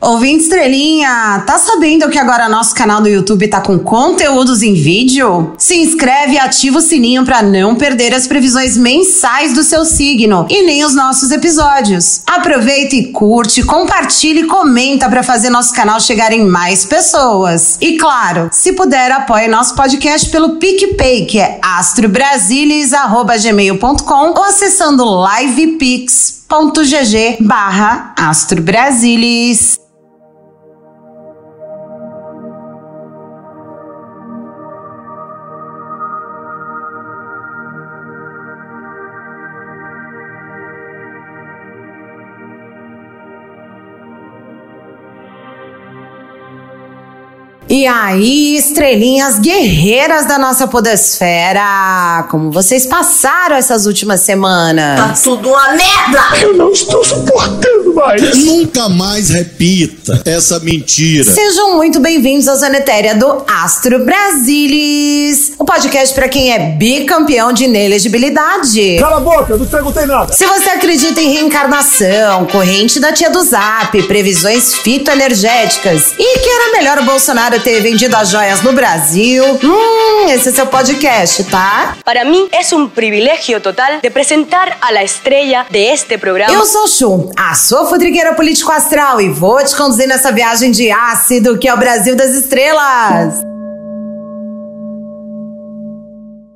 Ouvinte Estrelinha, tá sabendo que agora nosso canal do YouTube tá com conteúdos em vídeo? Se inscreve e ativa o sininho para não perder as previsões mensais do seu signo e nem os nossos episódios. Aproveita e curte, compartilha e comenta para fazer nosso canal chegar em mais pessoas. E claro, se puder, apoie nosso podcast pelo PicPay, que é astrobrasilis.gmail.com ou acessando livepix.gg barra astrobrasilis. E aí, estrelinhas guerreiras da nossa podosfera, como vocês passaram essas últimas semanas? Tá tudo uma merda! Eu não estou suportando mais! Nunca mais repita essa mentira. Sejam muito bem-vindos ao Zanetéria do Astro Brasilis, o podcast para quem é bicampeão de inelegibilidade. Cala a boca, não perguntei nada! Se você acredita em reencarnação, corrente da tia do Zap, previsões fitoenergéticas e que era melhor o Bolsonaro ter vendido as joias no Brasil, hum, esse é seu podcast, tá? Para mí es un privilegio total de presentar a la estrella de este programa. Eu sou Chu, a sua futriqueira político astral e vou te conduzir nessa viagem de ácido que é o Brasil das estrelas.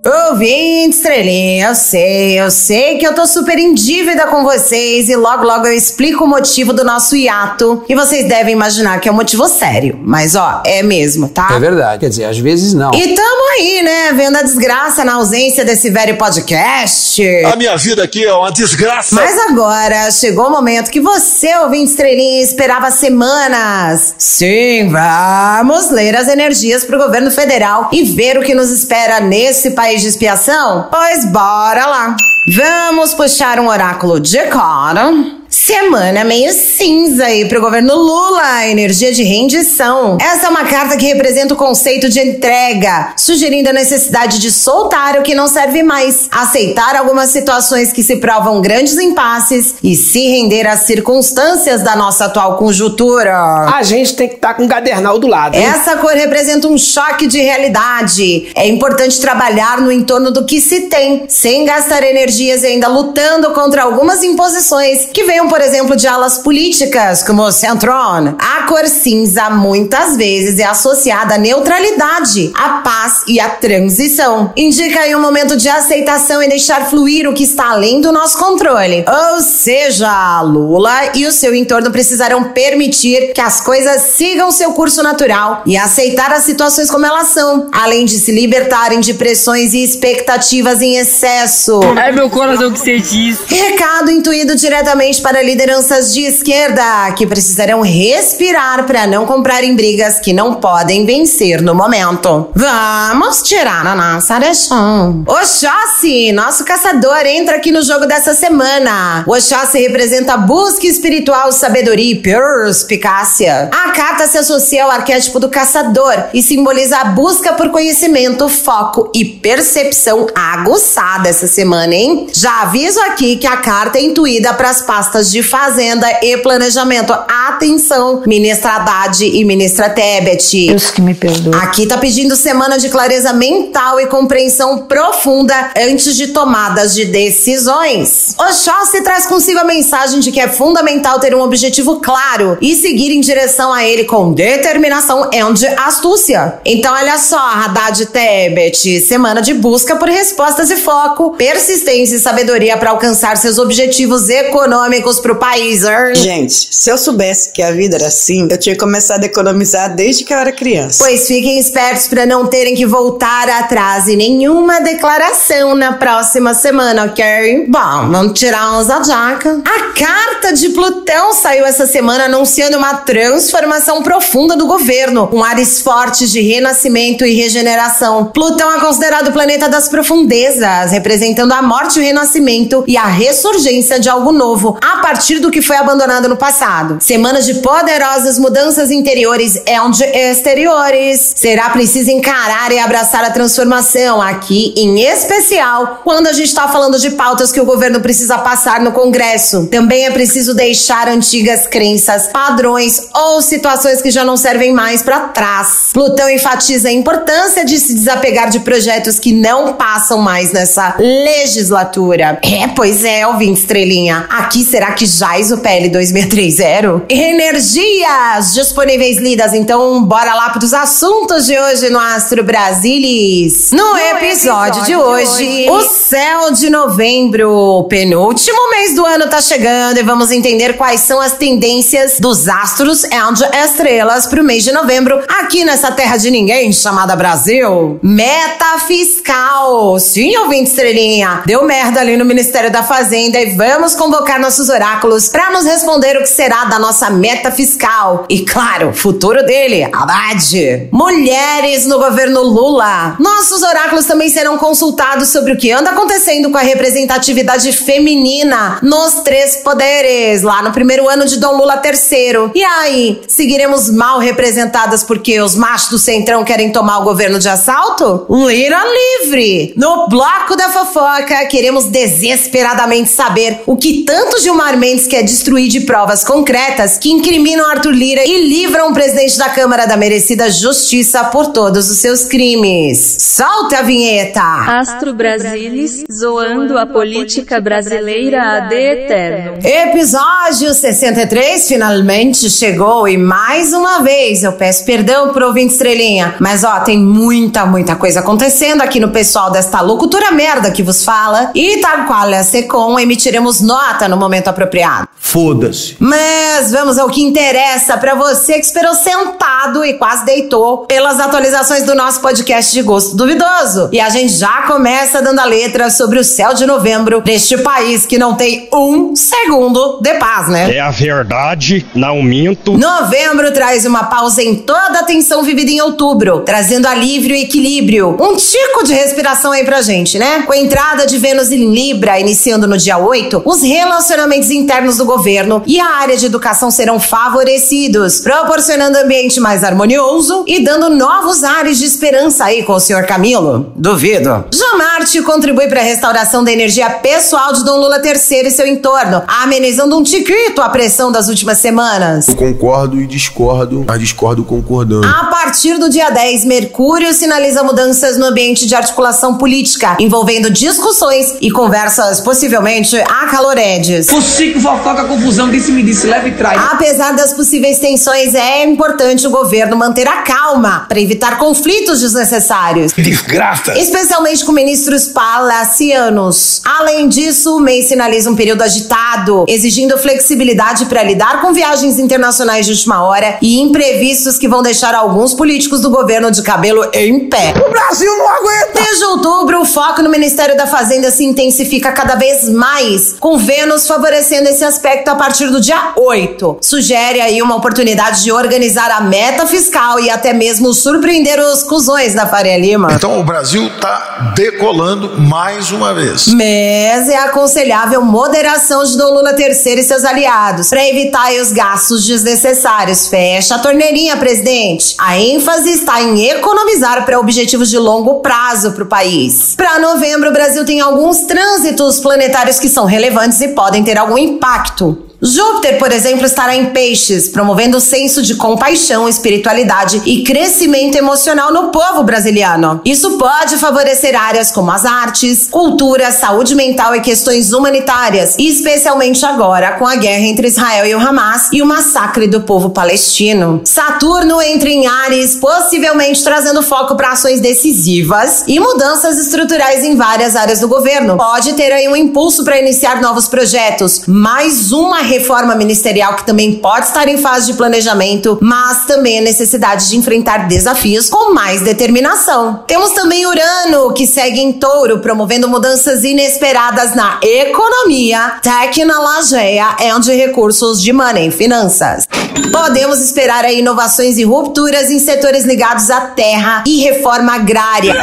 Ouvinte estrelinha, eu sei, eu sei que eu tô super em dívida com vocês e logo logo eu explico o motivo do nosso hiato. E vocês devem imaginar que é um motivo sério, mas ó, é mesmo, tá? É verdade, quer dizer, às vezes não. E tamo aí, né, vendo a desgraça na ausência desse velho podcast. A minha vida aqui é uma desgraça! Mas agora chegou o momento que você, ouvinte estrelinha, esperava semanas. Sim, vamos ler as energias pro governo federal e ver o que nos espera nesse país de expiação? Pois bora lá. Vamos puxar um oráculo de cara. Semana meio cinza aí pro governo Lula, energia de rendição. Essa é uma carta que representa o conceito de entrega, sugerindo a necessidade de soltar o que não serve mais, aceitar algumas situações que se provam grandes impasses e se render às circunstâncias da nossa atual conjuntura. A gente tem que estar com o cadernal do lado. hein? Essa cor representa um choque de realidade. É importante trabalhar no entorno do que se tem, sem gastar energias e ainda lutando contra algumas imposições que venham, por exemplo, de alas políticas, como o Centron. A cor cinza muitas vezes é associada à neutralidade, à paz e à transição. Indica aí um momento de aceitação e deixar fluir o que está além do nosso controle. Ou seja, Lula e o seu entorno precisarão permitir que as coisas sigam seu curso natural e aceitar as situações como elas são, além de se libertarem de pressões e expectativas em excesso. É meu coração que sente isso. Recado intuído diretamente para lideranças de esquerda que precisarão respirar para não comprarem brigas que não podem vencer no momento. Vamos tirar a nossa arechão. Oxóssi, nosso caçador, entra aqui no jogo dessa semana. O Oxóssi representa a busca espiritual, sabedoria e perspicácia. A carta se associa ao arquétipo do caçador e simboliza a busca por conhecimento, foco e percepção aguçada essa semana, hein? Já aviso aqui que a carta é intuída para as pastas de fazenda e planejamento. Atenção, ministra Haddad e ministra Tebet. Deus que me perdoe. Aqui tá pedindo semana de clareza mental e compreensão profunda antes de tomadas de decisões. Oxóssi traz consigo a mensagem de que é fundamental ter um objetivo claro e seguir em direção a ele com determinação e astúcia. Então, olha só, Haddad e Tebet, semana de busca por respostas e foco, persistência e sabedoria para alcançar seus objetivos econômicos pro país. hein? Gente, se eu soubesse que a vida era assim, eu tinha começado a economizar desde que eu era criança. Pois fiquem espertos para não terem que voltar atrás em nenhuma declaração na próxima semana, ok? Bom, vamos tirar uns da jaca. A carta de Plutão saiu essa semana anunciando uma transformação profunda do governo, com ares fortes de renascimento e regeneração. Plutão é considerado o planeta das profundezas, representando a morte, o renascimento e a ressurgência de algo novo, a a partir do que foi abandonado no passado. Semanas de poderosas mudanças interiores e exteriores. Será preciso encarar e abraçar a transformação, aqui em especial quando a gente está falando de pautas que o governo precisa passar no Congresso. Também é preciso deixar antigas crenças, padrões ou situações que já não servem mais para trás. Plutão enfatiza a importância de se desapegar de projetos que não passam mais nessa legislatura. É, pois é, ouvinte estrelinha. Aqui será que jaz o PL 2630? Energias disponíveis lidas, então bora lá para os assuntos de hoje no Astro Brasilis. No, no episódio, episódio, de, hoje, de hoje, o céu de novembro, penúltimo mês do ano tá chegando e vamos entender quais são as tendências dos astros e estrelas pro mês de novembro aqui nessa terra de ninguém chamada Brasil. Meta fiscal. Sim, ouvinte estrelinha. Deu merda ali no Ministério da Fazenda e vamos convocar nossos oráculos para nos responder o que será da nossa meta fiscal. E claro, futuro dele, Haddad. Mulheres no governo Lula. Nossos oráculos também serão consultados sobre o que anda acontecendo com a representatividade feminina nos três poderes, lá no primeiro ano de Dom Lula III. E aí, seguiremos mal representadas porque os machos do Centrão querem tomar o governo de assalto? Lira livre! No bloco da fofoca, queremos desesperadamente saber o que tanto Gilmar Mendes quer destruir de provas concretas que incriminam Arthur Lira e livram o presidente da Câmara da merecida justiça por todos os seus crimes. Solta a vinheta! Astro Brasilis, zoando a política brasileira ad eterno. Episódio 63 finalmente chegou e mais uma vez eu peço perdão pro ouvinte estrelinha, mas ó, tem muita, muita coisa acontecendo aqui no pessoal desta locutora merda que vos fala e tal qual é a Secom, emitiremos nota no momento apropriado. Foda-se. Mas vamos ao que interessa para você que esperou sentado e quase deitou pelas atualizações do nosso podcast de gosto duvidoso. E a gente já começa dando a letra sobre o céu de novembro neste país que não tem um segundo de paz, né? É a verdade, não minto. Novembro traz uma pausa em toda a tensão vivida em outubro, trazendo alívio e equilíbrio. Um tico de respiração aí pra gente, né? Com a entrada de Vênus em Libra iniciando no dia 8, os relacionamentos internos do governo e a área de educação serão favorecidos, proporcionando ambiente mais harmonioso e dando novos ares de esperança aí com o senhor Camilo. Duvido. Jamarte contribui para a restauração da energia pessoal de Dom Lula III e seu entorno, amenizando um tiquito a pressão das últimas semanas. Eu concordo e discordo, mas discordo concordando. A partir do dia 10, Mercúrio sinaliza mudanças no ambiente de articulação política, envolvendo discussões e conversas possivelmente acaloredes. O ciclo fofoca confusão, disse me disse, leve e traz. Apesar das possíveis tensões, é importante o governo manter a calma para evitar conflitos desnecessários. Desgraça! Especialmente com ministros palacianos. Além disso, o mês sinaliza um período agitado, exigindo flexibilidade para lidar com viagens internacionais de última hora e imprevistos que vão deixar alguns políticos do governo de cabelo em pé. O Brasil não aguenta! Desde outubro, o foco no Ministério da Fazenda se intensifica cada vez mais, com Vênus favorecendo esse aspecto a partir do dia 8. Sugere aí uma oportunidade de organizar a meta fiscal e até mesmo surpreender os cuzões da Faria Lima. Então o Brasil tá decolando mais uma vez. Mas é aconselhável moderação de Dom Lula III e seus aliados para evitar os gastos desnecessários. Fecha a torneirinha, presidente. A ênfase está em economizar para objetivos de longo prazo para o país. Para novembro, o Brasil tem alguns trânsitos planetários que são relevantes e podem ter algum impacto. Júpiter, por exemplo, estará em Peixes, promovendo o senso de compaixão, espiritualidade e crescimento emocional no povo brasiliano. Isso pode favorecer áreas como as artes, cultura, saúde mental e questões humanitárias, especialmente agora com a guerra entre Israel e o Hamas e o massacre do povo palestino. Saturno entra em Ares, possivelmente trazendo foco para ações decisivas e mudanças estruturais em várias áreas do governo. Pode ter aí um impulso para iniciar novos projetos, mais uma reforma ministerial que também pode estar em fase de planejamento, mas também a necessidade de enfrentar desafios com mais determinação. Temos também Urano, que segue em touro, promovendo mudanças inesperadas na economia, tecnologia e de recursos de money, finanças. Podemos esperar aí inovações e rupturas em setores ligados à terra e reforma agrária.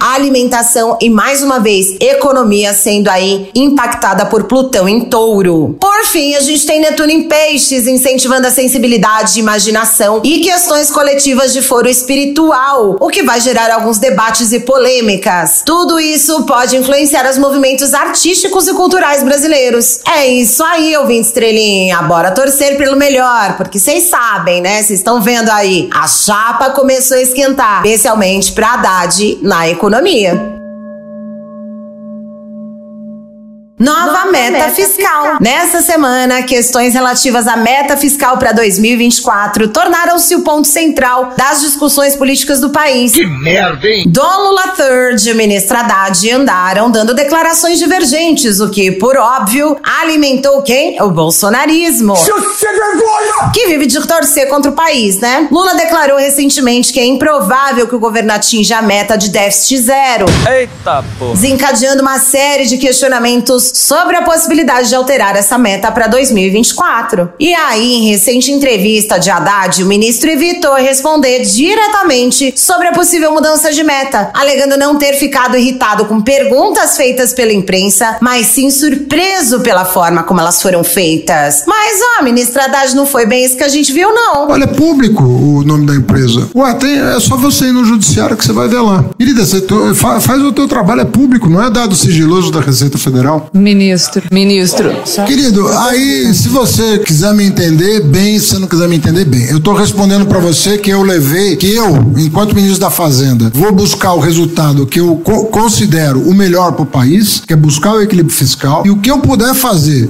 Alimentação e, mais uma vez, economia sendo aí impactada por Plutão em touro. Por fim, a gente tem Netuno em peixes, incentivando a sensibilidade, imaginação e questões coletivas de foro espiritual, o que vai gerar alguns debates e polêmicas. Tudo isso pode influenciar os movimentos artísticos e culturais brasileiros. É isso aí, ouvinte estrelinha. Bora torcer pelo melhor, porque vocês sabem, né? Vocês estão vendo aí. A chapa começou a esquentar, especialmente para Haddad na economia. Nova, meta, meta fiscal. fiscal. Nessa semana, questões relativas à meta fiscal para 2024 tornaram-se o ponto central das discussões políticas do país. Que merda, hein? Dom Lula III e o ministro Haddad andaram dando declarações divergentes, o que, por óbvio, alimentou quem? O bolsonarismo. Que vive de torcer contra o país, né? Lula declarou recentemente que é improvável que o governo atinja a meta de déficit zero. Eita, pô. Desencadeando uma série de questionamentos sobre a possibilidade de alterar essa meta para 2024. E aí, em recente entrevista de Haddad, o ministro evitou responder diretamente sobre a possível mudança de meta, alegando não ter ficado irritado com perguntas feitas pela imprensa, mas sim surpreso pela forma como elas foram feitas. Mas, ó, ministra Haddad, não foi bem isso que a gente viu, não. Olha, é público o nome da empresa. Ué, tem, é só você ir no judiciário que você vai ver lá. Querida, você faz o teu trabalho, é público, não é dado sigiloso da Receita Federal. Ministro, ministro. Querido, aí se você quiser me entender bem, se não quiser me entender bem, eu tô respondendo para você que eu levei, que eu, enquanto ministro da Fazenda, vou buscar o resultado que eu co considero o melhor para o país, que é buscar o equilíbrio fiscal, e o que eu puder fazer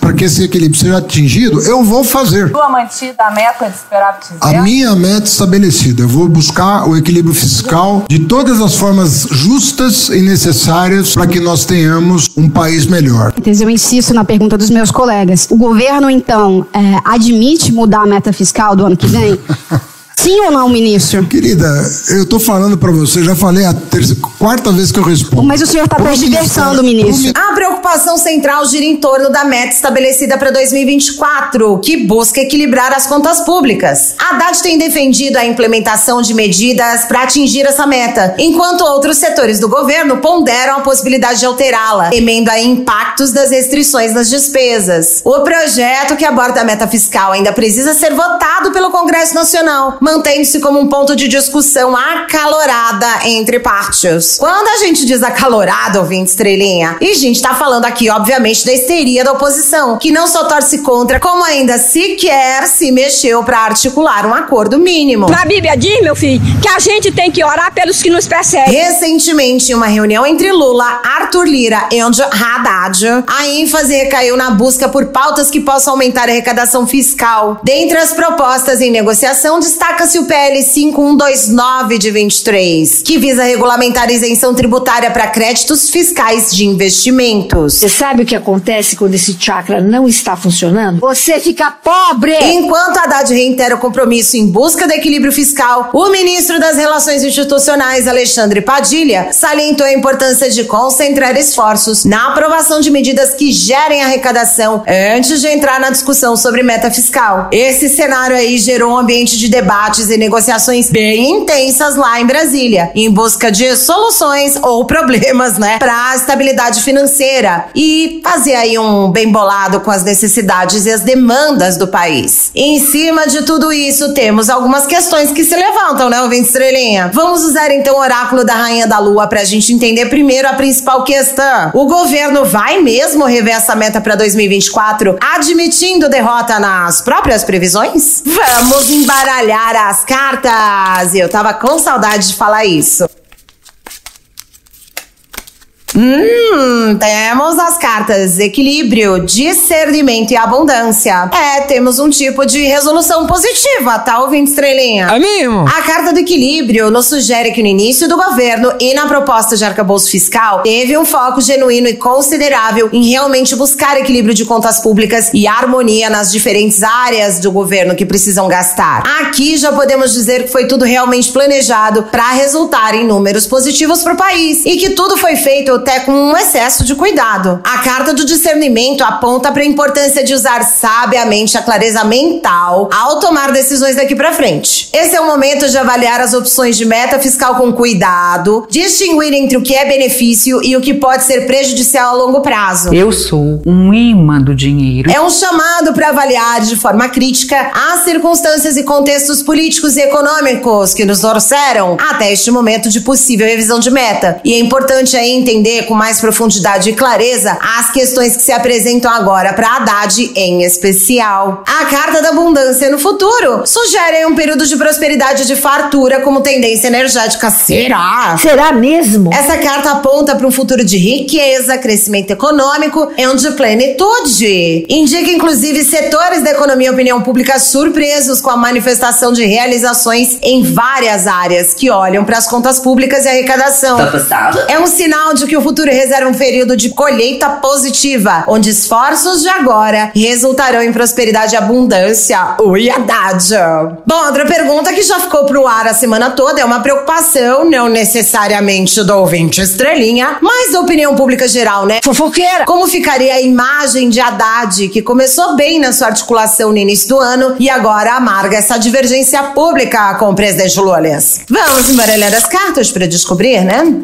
para que esse equilíbrio seja atingido, eu vou fazer. Sua mantida a meta de superávit A minha meta estabelecida, eu vou buscar o equilíbrio fiscal de todas as formas justas e necessárias para que nós tenhamos um país melhor. Eu insisto na pergunta dos meus colegas. O governo, então, é, admite mudar a meta fiscal do ano que vem? Sim ou não, ministro? Querida, eu estou falando para você, já falei a terceira, quarta vez que eu respondo. Mas o senhor está tergiversando, ministro. A preocupação central gira em torno da meta estabelecida para 2024, que busca equilibrar as contas públicas. A Haddad tem defendido a implementação de medidas para atingir essa meta, enquanto outros setores do governo ponderam a possibilidade de alterá-la, temendo aí impactos das restrições nas despesas. O projeto que aborda a meta fiscal ainda precisa ser votado pelo Congresso Nacional, mantendo-se como um ponto de discussão acalorada entre partes. Quando a gente diz acalorada, ouvinte estrelinha, e a gente tá falando aqui, obviamente, da histeria da oposição, que não só torce contra, como ainda sequer se mexeu para articular um acordo mínimo. Na Bíblia diz, meu filho, que a gente tem que orar pelos que nos perseguem. Recentemente, em uma reunião entre Lula, Arthur Lira e Haddad, a ênfase recaiu na busca por pautas que possam aumentar a arrecadação fiscal. Dentre as propostas em negociação, destaca destaca-se o PL 5129 de 23, que visa regulamentar isenção tributária para créditos fiscais de Você sabe o que acontece quando esse chakra não está funcionando? Você fica pobre! Enquanto Haddad reitera o compromisso em busca do equilíbrio fiscal, o ministro das Relações Institucionais, Alexandre Padilha, salientou a importância de concentrar esforços na aprovação de medidas que gerem arrecadação antes de entrar na discussão sobre meta fiscal. Esse cenário aí gerou um ambiente de debate debates e negociações bem intensas lá em Brasília, em busca de soluções ou problemas, né, para a estabilidade financeira e fazer aí um bem bolado com as necessidades e as demandas do país. Em cima de tudo isso, temos algumas questões que se levantam, né, ouvinte estrelinha? Vamos usar então o oráculo da Rainha da Lua para a gente entender primeiro a principal questão. O governo vai mesmo rever essa meta para 2024, admitindo derrota nas próprias previsões? Vamos embaralhar as cartas! Eu tava com saudade de falar isso. Hum, temos as cartas equilíbrio, discernimento e abundância. É, temos um tipo de resolução positiva, tá ouvindo, estrelinha? É mesmo? A carta do equilíbrio nos sugere que no início do governo e na proposta de arcabouço fiscal teve um foco genuíno e considerável em realmente buscar equilíbrio de contas públicas e harmonia nas diferentes áreas do governo que precisam gastar. Aqui já podemos dizer que foi tudo realmente planejado para resultar em números positivos para o país e que tudo foi feito até com um excesso de cuidado. A carta do discernimento aponta para a importância de usar sabiamente a clareza mental ao tomar decisões daqui para frente. Esse é o momento de avaliar as opções de meta fiscal com cuidado, distinguir entre o que é benefício e o que pode ser prejudicial a longo prazo. Eu sou um imã do dinheiro. É um chamado para avaliar de forma crítica as circunstâncias e contextos políticos e econômicos que nos trouxeram até este momento de possível revisão de meta. E é importante aí entender com mais profundidade e clareza as questões que se apresentam agora para Haddad em especial. A carta da abundância no futuro sugere um período de prosperidade e de fartura como tendência energética. Será? Será mesmo? Essa carta aponta para um futuro de riqueza, crescimento econômico e de plenitude. Indica inclusive setores da economia e opinião pública surpresos com a manifestação de realizações em várias áreas que olham para as contas públicas e arrecadação. Tá passado? É um sinal de que o futuro reserva um período de colheita positiva, onde esforços de agora resultarão em prosperidade e abundância. Ui, Haddad! Bom, outra pergunta que já ficou pro ar a semana toda é uma preocupação, não necessariamente do ouvinte estrelinha, mas da opinião pública geral, né? Fofoqueira! Como ficaria a imagem de Haddad, que começou bem na sua articulação no início do ano e agora amarga essa divergência pública com o presidente Lula? Vamos embaralhar as cartas para descobrir, né?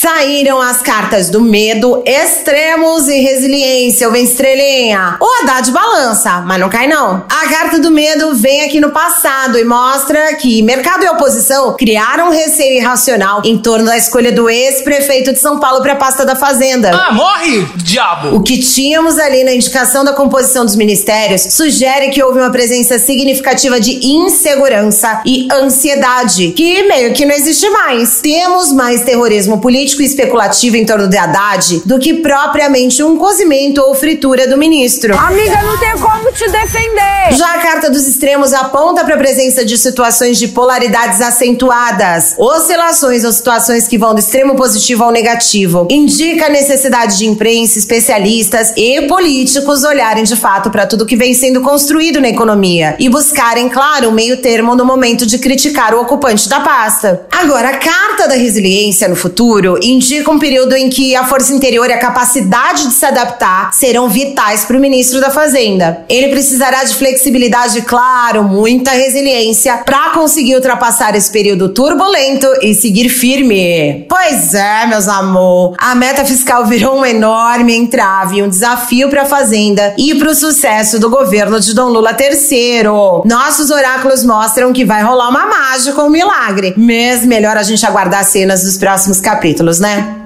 Saíram as cartas do medo, extremos e resiliência. Vem estrelinha. O Haddad balança, mas não cai não. A carta do medo vem aqui no passado e mostra que mercado e oposição criaram um receio irracional em torno da escolha do ex-prefeito de São Paulo para a pasta da Fazenda. Ah, morre, diabo! O que tínhamos ali na indicação da composição dos ministérios sugere que houve uma presença significativa de insegurança e ansiedade, que meio que não existe mais. Temos mais terrorismo político político e especulativo em torno de Haddad do que propriamente um cozimento ou fritura do ministro. Amiga, não tem como te defender. Já a carta dos extremos aponta para a presença de situações de polaridades acentuadas, oscilações ou situações que vão do extremo positivo ao negativo. Indica a necessidade de imprensa, especialistas e políticos olharem de fato para tudo que vem sendo construído na economia e buscarem, claro, um meio termo no momento de criticar o ocupante da pasta. Agora, a carta da resiliência no futuro indica um período em que a força interior e a capacidade de se adaptar serão vitais para o ministro da Fazenda. Ele precisará de flexibilidade, claro, muita resiliência para conseguir ultrapassar esse período turbulento e seguir firme. Pois é, meus amor, a meta fiscal virou um enorme entrave, um desafio para a Fazenda e para o sucesso do governo de Dom Lula III. Nossos oráculos mostram que vai rolar uma mágica, um milagre. Mas melhor a gente aguardar cenas dos próximos capítulos né?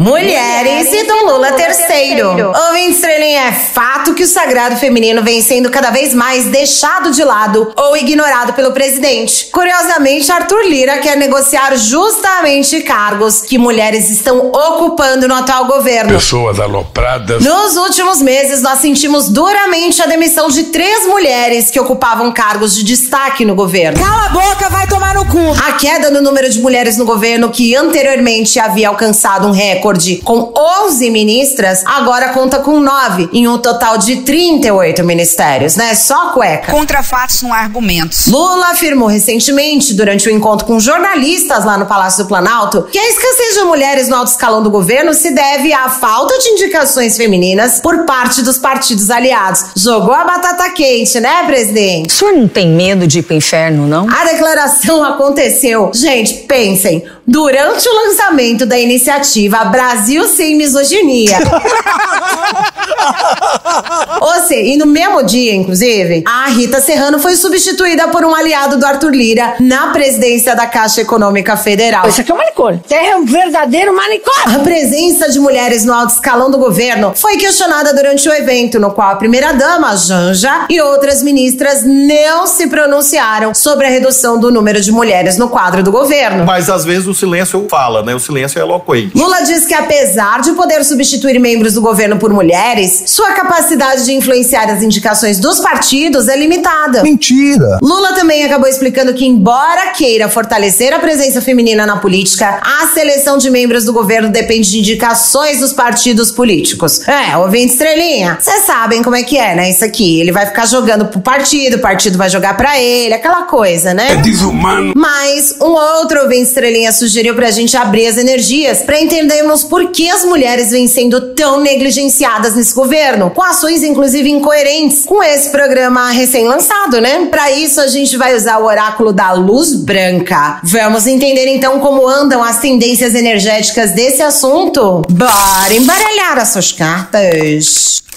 Mulheres e Dom Lula III. Ouvinte estrelinha, é fato que o sagrado feminino vem sendo cada vez mais deixado de lado ou ignorado pelo presidente. Curiosamente, Arthur Lira quer negociar justamente cargos que mulheres estão ocupando no atual governo. Pessoas alopradas. Nos últimos meses, nós sentimos duramente a demissão de três mulheres que ocupavam cargos de destaque no governo. Cala a boca, vai tomar no cu. A queda no número de mulheres no governo, que anteriormente havia alcançado um recorde com 11 ministras, agora conta com 9, em um total de 38 ministérios, né? Só cueca. Contra fatos não há argumentos. Lula afirmou recentemente, durante o um encontro com jornalistas lá no Palácio do Planalto, que a escassez de mulheres no alto escalão do governo se deve à falta de indicações femininas por parte dos partidos aliados. Jogou a batata quente, né, presidente? O senhor não tem medo de ir pro inferno, não? A declaração aconteceu. Gente, pensem, durante o lançamento da iniciativa Brasil Sem Misoginia. Ou seja, e no mesmo dia, inclusive, a Rita Serrano foi substituída por um aliado do Arthur Lira na presidência da Caixa Econômica Federal. Isso aqui é um manicômio. É um verdadeiro manicômio. A presença de mulheres no alto escalão do governo foi questionada durante o evento, no qual a primeira-dama, Janja, e outras ministras não se pronunciaram sobre a redução do número de mulheres no quadro do governo. Mas às vezes o silêncio fala, né? O silêncio é eloquente. Lula diz que apesar de poder substituir membros do governo por mulheres, sua capacidade de influenciar as indicações dos partidos é limitada. Mentira! Lula também acabou explicando que, embora queira fortalecer a presença feminina na política, a seleção de membros do governo depende de indicações dos partidos políticos. É, ouvinte estrelinha, vocês sabem como é que é, né? Isso aqui. Ele vai ficar jogando pro partido, o partido vai jogar pra ele, aquela coisa, né? É desumano. Mas um outro ouvinte estrelinha sugeriu pra gente abrir as energias pra entendermos por que as mulheres vêm sendo tão negligenciadas nesse governo, com ações inclusive incoerentes com esse programa recém-lançado, né? Pra isso a gente vai usar o oráculo da luz branca. Vamos entender então como andam as tendências energéticas desse assunto? Bora embaralhar as suas cartas.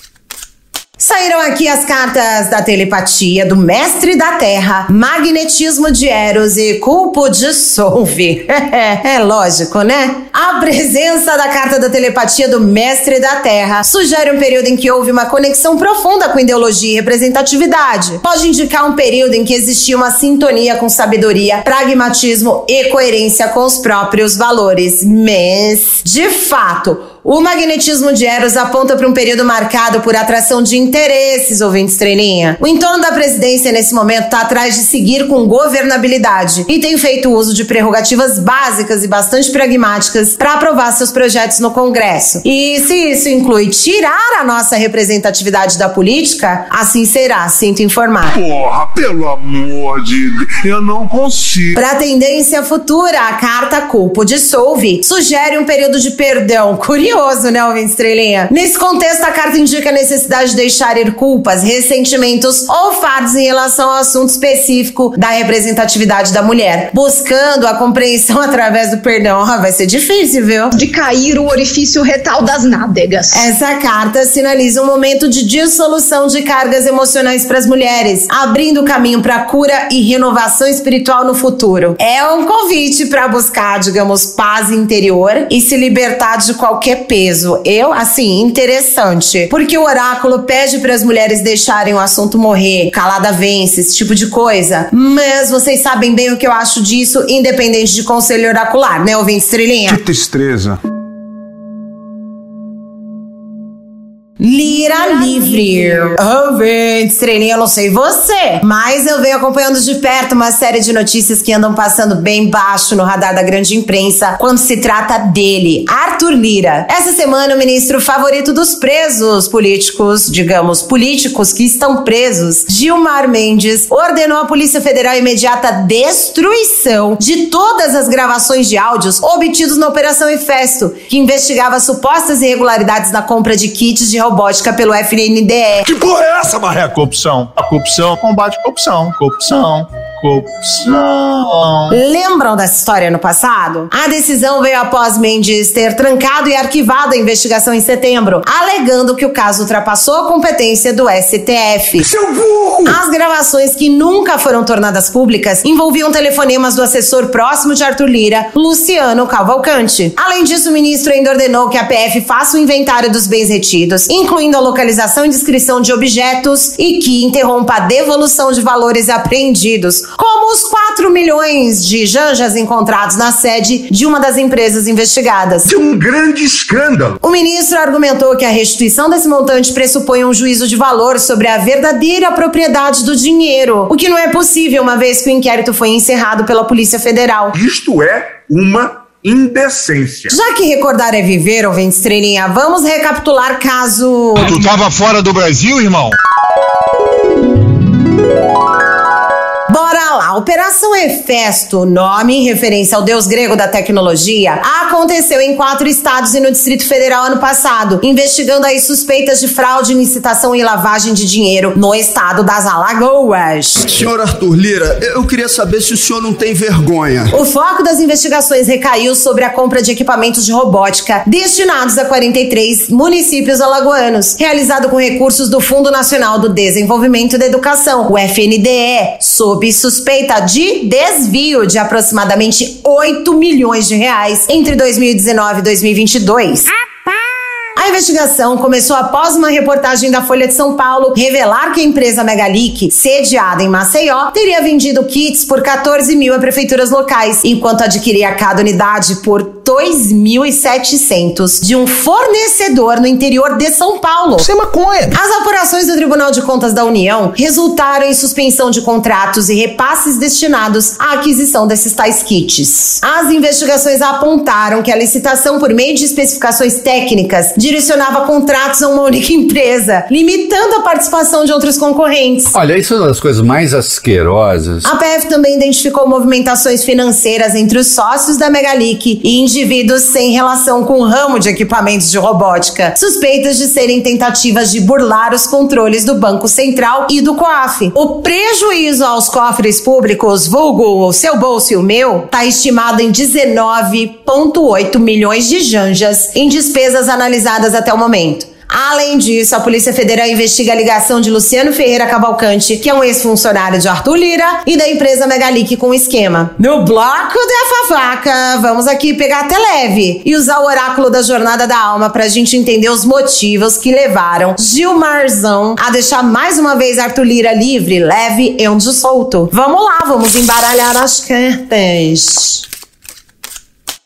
Saíram aqui as cartas da telepatia, do mestre da terra, magnetismo de Eros e culpo de Solve. é lógico, né? A presença da carta da telepatia do mestre da terra sugere um período em que houve uma conexão profunda com ideologia e representatividade. Pode indicar um período em que existia uma sintonia com sabedoria, pragmatismo e coerência com os próprios valores. Mas, de fato, o magnetismo de Eros aponta para um período marcado por atração de interesses, ouvinte estrelinha. O entorno da presidência nesse momento está atrás de seguir com governabilidade e tem feito uso de prerrogativas básicas e bastante pragmáticas para aprovar seus projetos no Congresso. E se isso inclui tirar a nossa representatividade da política, assim será, sinto informar. Porra, pelo amor de Deus, eu não consigo. Para a tendência futura, a carta Culpo dissolve sugere um período de perdão curioso curioso, né, ouvinte estrelinha? Nesse contexto, a carta indica a necessidade de deixar ir culpas, ressentimentos ou fardos em relação ao assunto específico da representatividade da mulher, buscando a compreensão através do perdão. Ah, vai ser difícil, viu? De cair o orifício retal das nádegas. Essa carta sinaliza um momento de dissolução de cargas emocionais para as mulheres, abrindo caminho para cura e renovação espiritual no futuro. É um convite para buscar, digamos, paz interior e se libertar de qualquer peso. Eu, assim, interessante. Porque o oráculo pede para as mulheres deixarem o assunto morrer, calada vence, esse tipo de coisa. Mas vocês sabem bem o que eu acho disso, independente de conselho oracular, né, ouvinte estrelinha? Que tristeza. Lira livre. Ouvinte, estrelinha, eu não sei você, mas eu venho acompanhando de perto uma série de notícias que andam passando bem baixo no radar da grande imprensa quando se trata dele, Arthur Lira. Essa semana, o ministro favorito dos presos políticos, digamos, políticos que estão presos, Gilmar Mendes, ordenou à Polícia Federal imediata destruição de todas as gravações de áudios obtidos na Operação Efesto, que investigava supostas irregularidades na compra de kits de robótica pelo FNDE. Que porra é essa, Maré? Corrupção. A corrupção combate a corrupção. Corrupção. Corrupção. Lembram dessa história no passado? A decisão veio após Mendes ter trancado e arquivado a investigação em setembro, alegando que o caso ultrapassou a competência do STF. Seu burro! As gravações que nunca foram tornadas públicas envolviam telefonemas do assessor próximo de Arthur Lira, Luciano Cavalcante. Além disso, o ministro ainda ordenou que a PF faça o inventário dos bens retidos, incluindo a localização e descrição de objetos e que interrompa a devolução de valores apreendidos, como os 4 milhões de janjas encontrados na sede de uma das empresas investigadas. De um grande escândalo. O ministro argumentou que a restituição desse montante pressupõe um juízo de valor sobre a verdadeira propriedade do dinheiro, o que não é possível uma vez que o inquérito foi encerrado pela Polícia Federal. Isto é uma indecência. Já que recordar é viver, ouvinte estrelinha, vamos recapitular caso. Tu tava fora do Brasil, irmão? Lá, Operação Hefesto, nome em referência ao deus grego da tecnologia, aconteceu em quatro estados e no Distrito Federal ano passado, investigando aí suspeitas de fraude, licitação e lavagem de dinheiro no estado das Alagoas. Senhor Arthur Lira, eu queria saber se o senhor não tem vergonha. O foco das investigações recaiu sobre a compra de equipamentos de robótica destinados a 43 municípios alagoanos, realizado com recursos do Fundo Nacional do Desenvolvimento da Educação, o FNDE, sob suspeita de desvio de aproximadamente 8 milhões de reais entre 2019 e 2022. A investigação começou após uma reportagem da Folha de São Paulo revelar que a empresa Megalic, sediada em Maceió, teria vendido kits por 14 mil a prefeituras locais, enquanto adquiria cada unidade por 2.700 de um fornecedor no interior de São Paulo. Isso é maconha. As apurações do Tribunal de Contas da União resultaram em suspensão de contratos e repasses destinados à aquisição desses tais kits. As investigações apontaram que a licitação por meio de especificações técnicas direcionava contratos a uma única empresa, limitando a participação de outros concorrentes. Olha, isso é uma das coisas mais asquerosas. A PF também identificou movimentações financeiras entre os sócios da Megalic e indivíduos sem relação com o ramo de equipamentos de robótica, suspeitas de serem tentativas de burlar os controles do Banco Central e do COAF. O prejuízo aos cofres públicos, vulgo o seu bolso e o meu, está estimado em 19,8 milhões de janjas em despesas analisadas até o momento. Além disso, a Polícia Federal investiga a ligação de Luciano Ferreira Cavalcante, que é um ex-funcionário de Arthur Lira, e da empresa Megalic com o esquema. No bloco da fafaca, vamos aqui pegar até leve e usar o oráculo da Jornada da Alma pra gente entender os motivos que levaram Gilmarzão a deixar mais uma vez Arthur Lira livre, leve e onde solto. Vamos lá, vamos embaralhar as cartas.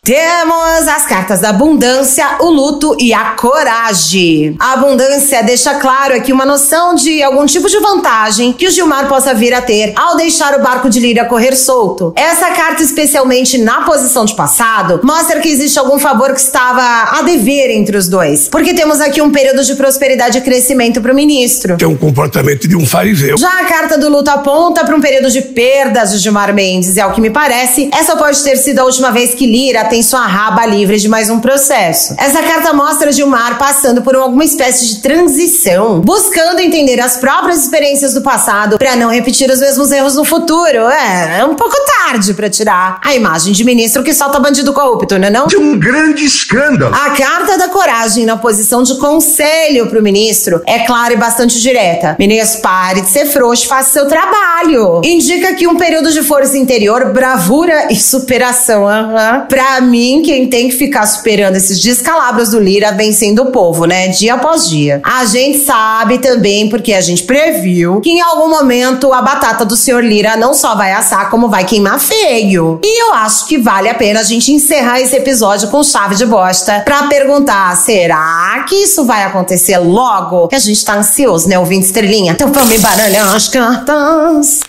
Temos as cartas da abundância, o luto e a coragem. A abundância deixa claro aqui uma noção de algum tipo de vantagem que o Gilmar possa vir a ter ao deixar o barco de Lira correr solto. Essa carta, especialmente na posição de passado, mostra que existe algum favor que estava a dever entre os dois. Porque temos aqui um período de prosperidade e crescimento para o ministro. Tem um comportamento de um fariseu. Já a carta do luto aponta para um período de perdas de Gilmar Mendes, e ao que me parece, essa pode ter sido a última vez que Lira tem sua raba livre de mais um processo. Essa carta mostra Gilmar passando por alguma espécie de transição, buscando entender as próprias experiências do passado para não repetir os mesmos erros no futuro. É, é um pouco tarde para tirar a imagem de ministro que solta bandido corrupto, não é não? De um grande escândalo. A carta da coragem na posição de conselho pro ministro é clara e bastante direta. Ministro, pare de ser frouxo, faça seu trabalho. Indica que um período de força interior, bravura e superação. Uhum. Pra mim, quem tem que ficar superando esses descalabros do Lira vencendo o povo, né? Dia após dia. A gente sabe também, porque a gente previu, que em algum momento a batata do senhor Lira não só vai assar, como vai queimar feio. E eu acho que vale a pena a gente encerrar esse episódio com chave de bosta pra perguntar: será que isso vai acontecer logo? Que a gente tá ansioso, né, ouvinte estrelinha? Então vamos embaralhar as cartas.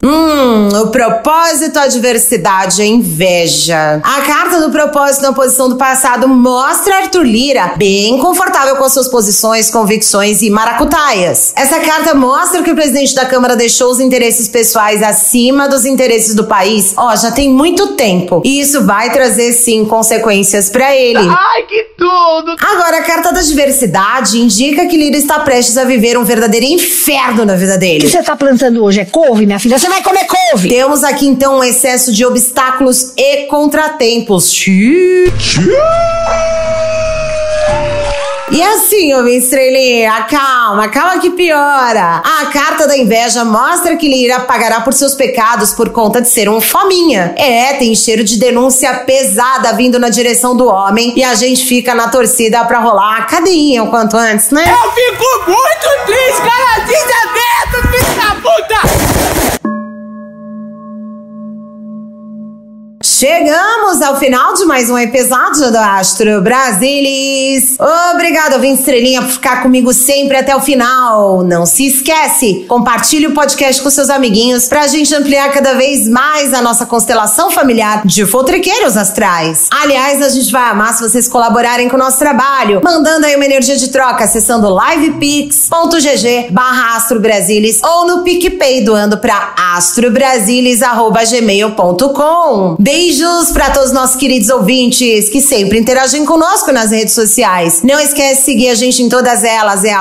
Hum, o propósito, a diversidade, a inveja. A carta do propósito na posição do passado mostra Arthur Lira bem confortável com as suas posições, convicções e maracutaias. Essa carta mostra que o presidente da Câmara deixou os interesses pessoais acima dos interesses do país, ó, já tem muito tempo. E isso vai trazer sim consequências para ele. Ai, que tudo! Agora, a carta da diversidade indica que Lira está prestes a viver um verdadeiro inferno na vida O dele. que você tá plantando hoje? É couve, minha filha? Você vai comer couve! Temos aqui então um excesso de obstáculos e contratempos. Xiii. E assim, ô minha estrelinha, calma, calma que piora. A carta da inveja mostra que Lira pagará por seus pecados por conta de ser um fominha. É, tem cheiro de denúncia pesada vindo na direção do homem e a gente fica na torcida pra rolar a cadeinha o quanto antes, né? Eu fico muito triste, cara, desaberto, filho da puta! Chegamos ao final de mais um episódio do Astro Brasilis. Obrigado, ouvinte estrelinha, por ficar comigo sempre até o final. Não se esquece, compartilhe o podcast com seus amiguinhos pra gente ampliar cada vez mais a nossa constelação familiar de fotriqueiros astrais. Aliás, a gente vai amar se vocês colaborarem com o nosso trabalho, mandando aí uma energia de troca acessando livepix.gg barra astrobrasilis ou no PicPay doando pra astrobrasilis.gmail.com. Beijos para todos os nossos queridos ouvintes que sempre interagem conosco nas redes sociais. Não esquece de seguir a gente em todas elas, é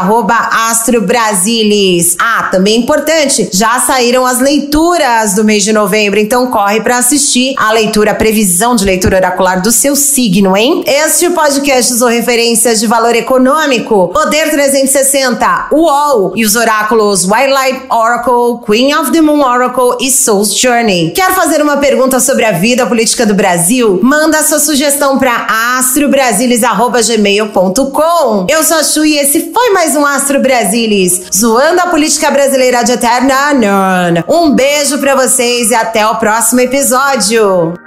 astrobrasilis. Ah, também é importante, já saíram as leituras do mês de novembro, então corre para assistir a leitura, a previsão de leitura oracular do seu signo, hein? Este podcast usou referências de valor econômico, Poder 360, UOL e os oráculos Wildlife Oracle, Queen of the Moon Oracle e Soul's Journey. Quer fazer uma pergunta sobre a vida política do Brasil? Manda sua sugestão para astrobrasilis.gmail.com. Eu sou a Chu e esse foi mais um Astro Brasilis, zoando a política brasileira de eterna. Um beijo para vocês e até o próximo episódio.